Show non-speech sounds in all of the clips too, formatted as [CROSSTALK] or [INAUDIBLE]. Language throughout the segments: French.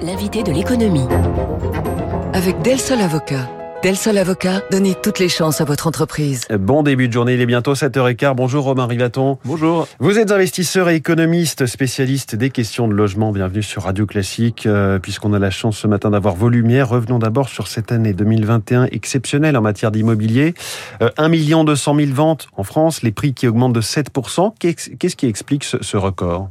L'invité de l'économie. Avec Del Sol Avocat. Del Sol Avocat, donnez toutes les chances à votre entreprise. Bon début de journée, il est bientôt 7h15. Bonjour Romain Rivaton. Bonjour. Vous êtes investisseur et économiste, spécialiste des questions de logement. Bienvenue sur Radio Classique. Euh, Puisqu'on a la chance ce matin d'avoir vos lumières, revenons d'abord sur cette année 2021 exceptionnelle en matière d'immobilier. Euh, 1 200 000 ventes en France, les prix qui augmentent de 7%. Qu'est-ce qui explique ce, ce record?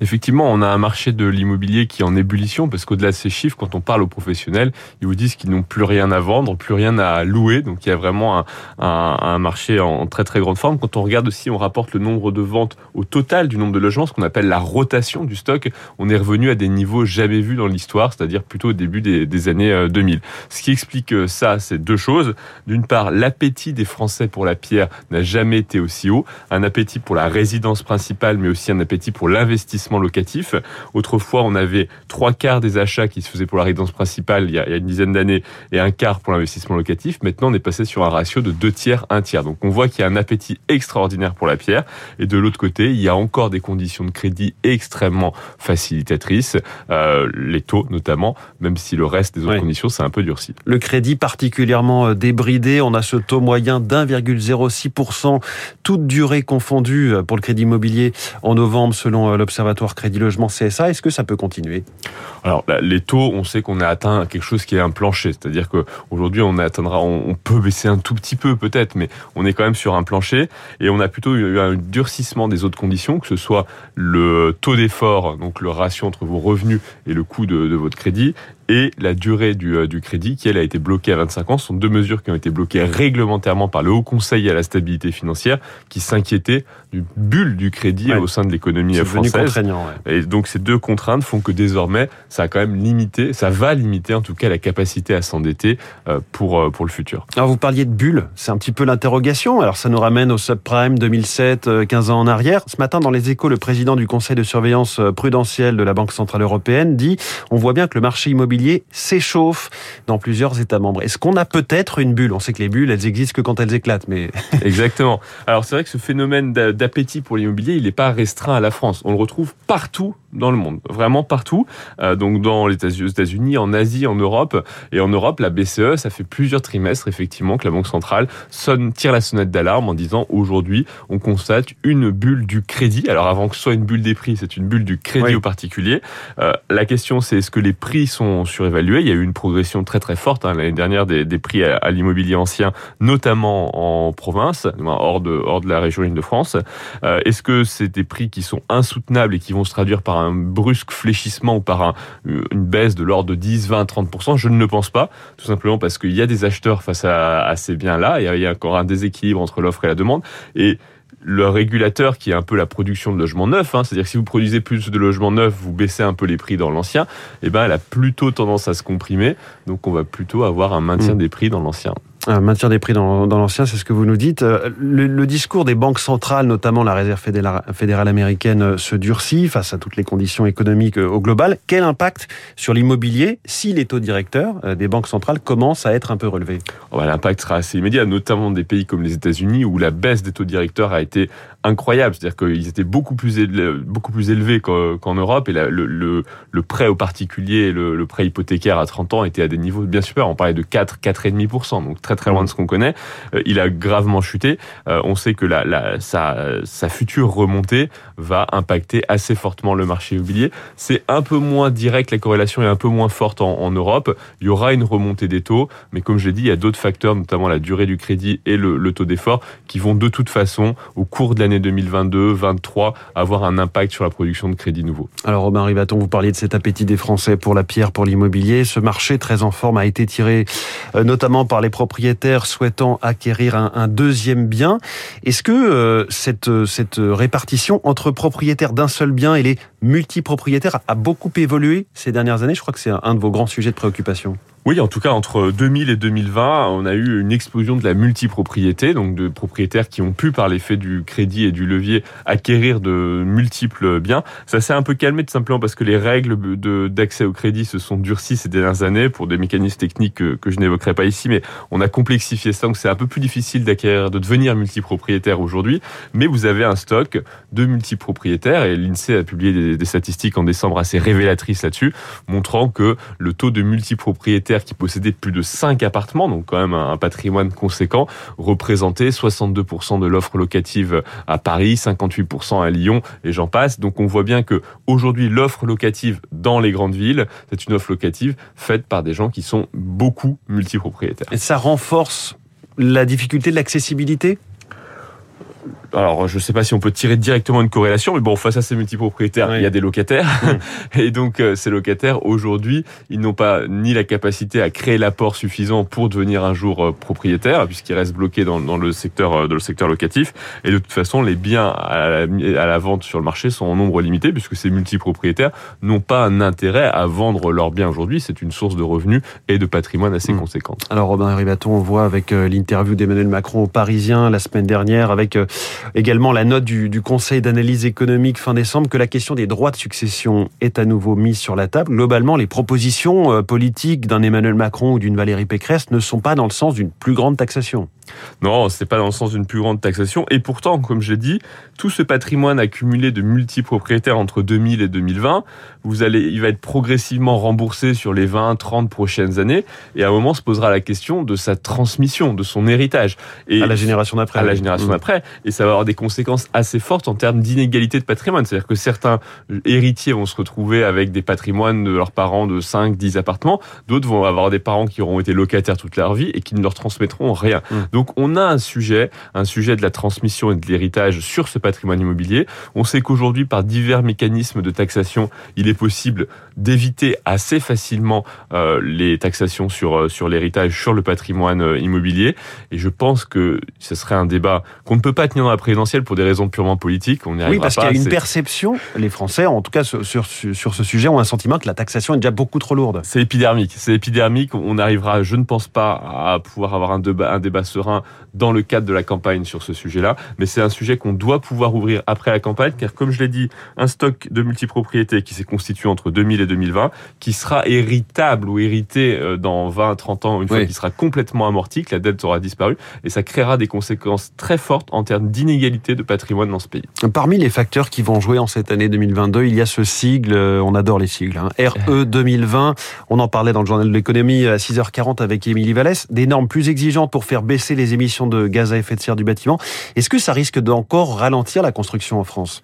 Effectivement, on a un marché de l'immobilier qui est en ébullition parce qu'au-delà de ces chiffres, quand on parle aux professionnels, ils vous disent qu'ils n'ont plus rien à vendre, plus rien à louer. Donc il y a vraiment un, marché en très très grande forme. Quand on regarde aussi, on rapporte le nombre de ventes au total du nombre de logements, ce qu'on appelle la rotation du stock, on est revenu à des niveaux jamais vus dans l'histoire, c'est-à-dire plutôt au début des, des, années 2000. Ce qui explique ça, c'est deux choses. D'une part, l'appétit des Français pour la pierre n'a jamais été aussi haut. Un appétit pour la résidence principale, mais aussi un appétit pour l'investissement investissement locatif. Autrefois, on avait trois quarts des achats qui se faisaient pour la résidence principale il y a, une dizaine d'années et un quart pour l'investissement locatif. Maintenant, on est passé sur un ratio de deux tiers, un tiers. Donc, on voit qu'il y a un appétit extraordinaire pour la pierre. Et de l'autre côté, il y a encore des conditions de crédit extrêmement facilitatrices, euh, les taux notamment, même si le reste des autres ouais. conditions, c'est un peu durci. Le crédit particulièrement débridé, on a ce taux moyen d'1,06%, toute durée confondue pour le crédit immobilier en novembre selon l'Observatoire Observatoire Crédit Logement CSA. Est-ce que ça peut continuer? Alors, les taux, on sait qu'on a atteint quelque chose qui est un plancher. C'est-à-dire qu'aujourd'hui, on atteindra, on, peut baisser un tout petit peu peut-être, mais on est quand même sur un plancher. Et on a plutôt eu un durcissement des autres conditions, que ce soit le taux d'effort, donc le ratio entre vos revenus et le coût de votre crédit, et la durée du, du, crédit qui, elle, a été bloquée à 25 ans. Ce sont deux mesures qui ont été bloquées réglementairement par le Haut Conseil à la stabilité financière qui s'inquiétait d'une bulle du crédit ouais. au sein de l'économie française. Ouais. Et donc ces deux contraintes font que désormais, ça a quand même limité, ça va limiter en tout cas la capacité à s'endetter pour, pour le futur. Alors vous parliez de bulle, c'est un petit peu l'interrogation. Alors ça nous ramène au subprime 2007, 15 ans en arrière. Ce matin, dans les échos, le président du conseil de surveillance prudentielle de la Banque Centrale Européenne dit, on voit bien que le marché immobilier s'échauffe dans plusieurs États membres. Est-ce qu'on a peut-être une bulle? On sait que les bulles, elles existent que quand elles éclatent, mais [LAUGHS] exactement. Alors c'est vrai que ce phénomène d'appétit pour l'immobilier, il n'est pas restreint à la France. On le retrouve partout dans le monde, vraiment partout. Euh, donc dans les États-Unis, en Asie, en Europe et en Europe, la BCE, ça fait plusieurs trimestres effectivement que la Banque centrale sonne, tire la sonnette d'alarme en disant aujourd'hui, on constate une bulle du crédit. Alors avant que ce soit une bulle des prix, c'est une bulle du crédit oui. au particulier. Euh, la question, c'est est-ce que les prix sont surévalués? Il y a eu une progression très très forte hein, l'année dernière des, des, prix à, à l'immobilier ancien, notamment en province, hors de hors de la région Île-de-France. Euh, est-ce que c'est des prix qui sont insoutenables et qui vont se traduire par un un brusque fléchissement ou par un, une baisse de l'ordre de 10, 20, 30%, je ne le pense pas, tout simplement parce qu'il y a des acheteurs face à, à ces biens-là, il y a encore un déséquilibre entre l'offre et la demande, et le régulateur qui est un peu la production de logements neufs, hein, c'est-à-dire que si vous produisez plus de logements neufs, vous baissez un peu les prix dans l'ancien, et eh ben elle a plutôt tendance à se comprimer, donc on va plutôt avoir un maintien mmh. des prix dans l'ancien. Un maintien des prix dans, l'ancien, c'est ce que vous nous dites. Le, le, discours des banques centrales, notamment la Réserve fédérale, américaine, se durcit face à toutes les conditions économiques au global. Quel impact sur l'immobilier si les taux directeurs des banques centrales commencent à être un peu relevés? Oh bah, L'impact sera assez immédiat, notamment des pays comme les États-Unis où la baisse des taux directeurs a été incroyable. C'est-à-dire qu'ils étaient beaucoup plus élevés, beaucoup plus élevés qu'en qu Europe et le, prêt au particulier, le, prêt hypothécaire à 30 ans était à des niveaux bien supérieurs. On parlait de 4, 4,5%, donc très très loin de ce qu'on connaît. Euh, il a gravement chuté. Euh, on sait que la, sa, future remontée va impacter assez fortement le marché immobilier. C'est un peu moins direct, la corrélation est un peu moins forte en, en Europe. Il y aura une remontée des taux, mais comme je l'ai dit, il y a d'autres facteurs, notamment la durée du crédit et le, le taux d'effort, qui vont de toute façon, au cours de l'année 2022-2023 avoir un impact sur la production de crédits nouveaux. Alors Robin Rivaton, vous parliez de cet appétit des Français pour la pierre, pour l'immobilier. Ce marché très en forme a été tiré euh, notamment par les propriétaires souhaitant acquérir un, deuxième bien. Est-ce que euh, cette, cette répartition entre propriétaires d'un seul bien et les multipropriétaires a beaucoup évolué ces dernières années? Je crois que c'est un de vos grands sujets de préoccupation. Oui, en tout cas, entre 2000 et 2020, on a eu une explosion de la multipropriété, donc de propriétaires qui ont pu, par l'effet du crédit et du levier, acquérir de multiples biens. Ça s'est un peu calmé tout simplement parce que les règles d'accès au crédit se sont durcies ces dernières années pour des mécanismes techniques que, je n'évoquerai pas ici, mais on a complexifié ça, donc c'est un peu plus difficile d'acquérir, de devenir multipropriétaire aujourd'hui. Mais vous avez un stock de multipropriétaires et l'INSEE a publié des, des statistiques en décembre assez révélatrices là-dessus, montrant que le taux de multipropriétaires qui possédait plus de 5 appartements, donc quand même un patrimoine conséquent, représentait 62% de l'offre locative à Paris, 58% à Lyon, et j'en passe. Donc on voit bien que aujourd'hui l'offre locative dans les grandes villes, c'est une offre locative faite par des gens qui sont beaucoup multipropriétaires. Et ça renforce la difficulté de l'accessibilité? Alors je ne sais pas si on peut tirer directement une corrélation, mais bon, face à ces multipropriétaires, il y a des locataires. Mm. [LAUGHS] [LAUGHS] Et donc euh, ces locataires, aujourd'hui, ils n'ont pas ni la capacité à créer l'apport suffisant pour devenir un jour euh, propriétaire, puisqu'ils restent bloqués dans, dans, le secteur euh, dans le secteur locatif. Et de toute façon, les biens à la, à la vente sur le marché sont en nombre limité, puisque ces multipropriétaires n'ont pas un intérêt à vendre leurs biens aujourd'hui. C'est une source de revenus et de patrimoine assez mm. conséquente. Alors Robin Ribaton, on voit avec l'interview d'Emmanuel Macron au Parisien la semaine dernière, avec Également la note du, du Conseil d'analyse économique fin décembre que la question des droits de succession est à nouveau mise sur la table. Globalement, les propositions euh, politiques d'un Emmanuel Macron ou d'une Valérie Pécresse ne sont pas dans le sens d'une plus grande taxation. Non, c'est pas dans le sens d'une plus grande taxation. Et pourtant, comme je l'ai dit, tout ce patrimoine accumulé de multipropriétaires entre 2000 et 2020, vous allez, il va être progressivement remboursé sur les 20, 30 prochaines années. Et à un moment, se posera la question de sa transmission, de son héritage. Et à la génération d'après. À la génération mmh. d'après. Et ça va avoir des conséquences assez fortes en termes d'inégalité de patrimoine. C'est-à-dire que certains héritiers vont se retrouver avec des patrimoines de leurs parents de 5, 10 appartements. D'autres vont avoir des parents qui auront été locataires toute leur vie et qui ne leur transmettront rien. Mmh. Donc on a un sujet, un sujet de la transmission et de l'héritage sur ce patrimoine immobilier. On sait qu'aujourd'hui, par divers mécanismes de taxation, il est possible d'éviter assez facilement euh, les taxations sur euh, sur l'héritage, sur le patrimoine euh, immobilier. Et je pense que ce serait un débat qu'on ne peut pas tenir dans la présidentielle pour des raisons purement politiques. On oui, parce qu'il y a une perception. Les Français, en tout cas sur, sur, sur ce sujet, ont un sentiment que la taxation est déjà beaucoup trop lourde. C'est épidermique. C'est épidermique. On arrivera, je ne pense pas, à pouvoir avoir un débat, un débat serein dans le cadre de la campagne sur ce sujet-là. Mais c'est un sujet qu'on doit pouvoir ouvrir après la campagne, car comme je l'ai dit, un stock de multipropriétés qui s'est constitué entre 2000 et 2020, qui sera héritable ou hérité euh, dans 20, 30 ans, une fois qu'il sera complètement amorti, que la dette aura disparu, et ça créera des conséquences très fortes en termes d'inégalité de patrimoine dans ce pays. Parmi les facteurs qui vont jouer en cette année 2022, il y a ce sigle, euh, on adore les sigles, hein, RE 2020, on en parlait dans le journal de l'économie à 6h40 avec Émilie Vallès, des normes plus exigeantes pour faire baisser les émissions de gaz à effet de serre du bâtiment. Est-ce que ça risque d'encore ralentir la construction en France?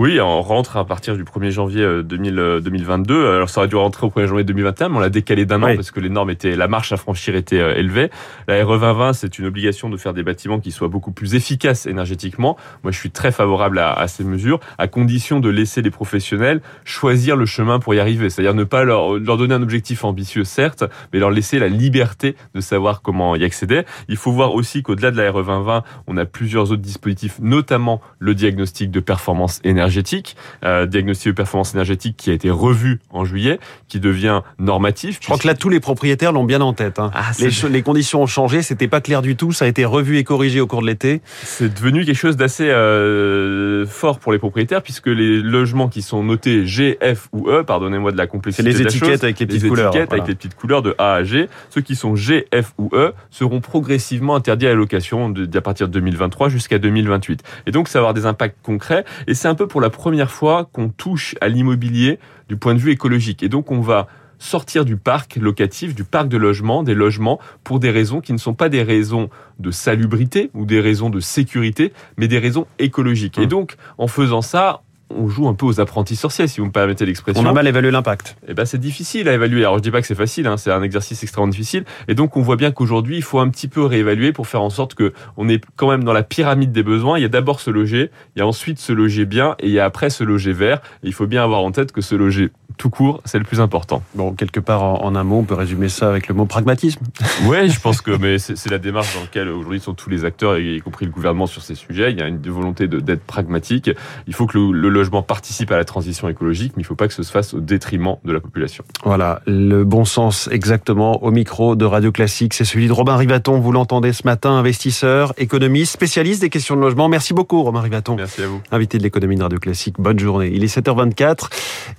Oui, on rentre à partir du 1er janvier 2000, 2022. Euh, Alors ça aurait dû rentrer au 1er janvier 2021, mais on l'a décalé d'un an parce que les normes étaient, la marche à franchir était euh, élevée. La RE 2020, c'est une obligation de faire des bâtiments qui soient beaucoup plus efficaces énergétiquement. Moi, je suis très favorable à, à ces mesures, à condition de laisser les professionnels choisir le chemin pour y arriver. C'est-à-dire ne pas leur, leur donner un objectif ambitieux, certes, mais leur laisser la liberté de savoir comment y accéder. Il faut voir aussi qu'au-delà de la RE 2020, on a plusieurs autres dispositifs, notamment le diagnostic de performance énergétique énergétique, euh, diagnostic de performance énergétique qui a été revu en juillet, qui devient normatif. Je crois que là, tous les propriétaires l'ont bien en tête. Hein. Ah, les, les, conditions ont changé, c'était pas clair du tout, ça a été revu et corrigé au cours de l'été. C'est devenu quelque chose d'assez euh, fort pour les propriétaires, puisque les logements qui sont notés G, F ou E, pardonnez-moi de la complexité. C'est les étiquettes avec les petites les couleurs. Étiquettes avec les petites couleurs de A à G. Ceux qui sont G, F ou E seront progressivement interdits à la location à partir de 2023 jusqu'à 2028. Et donc, ça va avoir des impacts concrets. Et c'est un peu pour pour la première fois qu'on touche à l'immobilier du point de vue écologique. Et donc on va sortir du parc locatif, du parc de logement, des logements, pour des raisons qui ne sont pas des raisons de salubrité ou des raisons de sécurité, mais des raisons écologiques. Et mmh. donc, en faisant ça, on joue un peu aux apprentis sorciers, si vous me permettez l'expression. On a mal évalué l'impact. Eh ben, c'est difficile à évaluer. Alors, je dis pas que c'est facile, hein, c'est un exercice extrêmement difficile. Et donc, on voit bien qu'aujourd'hui, il faut un petit peu réévaluer pour faire en sorte que on est quand même dans la pyramide des besoins. Il y a d'abord se loger, il y a ensuite se loger bien, et il y a après se loger vert. Et il faut bien avoir en tête que se loger tout court, c'est le plus important. Bon, quelque part en, en un mot, on peut résumer ça avec le mot pragmatisme. [LAUGHS] Oui, je pense que mais c'est la démarche dans laquelle aujourd'hui sont tous les acteurs, y compris le gouvernement sur ces sujets. Il y a une volonté d'être pragmatique. Il faut que le, le, logement participe à la transition écologique, mais il ne faut pas que ce se fasse au détriment de la population. Voilà, le bon sens exactement au micro de Radio Classique, c'est celui de Robin Rivaton. Vous l'entendez ce matin, investisseur, économiste, spécialiste des questions de logement. Merci beaucoup, Robin Rivaton. Merci à vous. Invité de l'économie de Radio Classique. Bonne journée. Il est 7h24.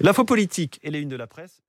L'info politique et les unes de la presse.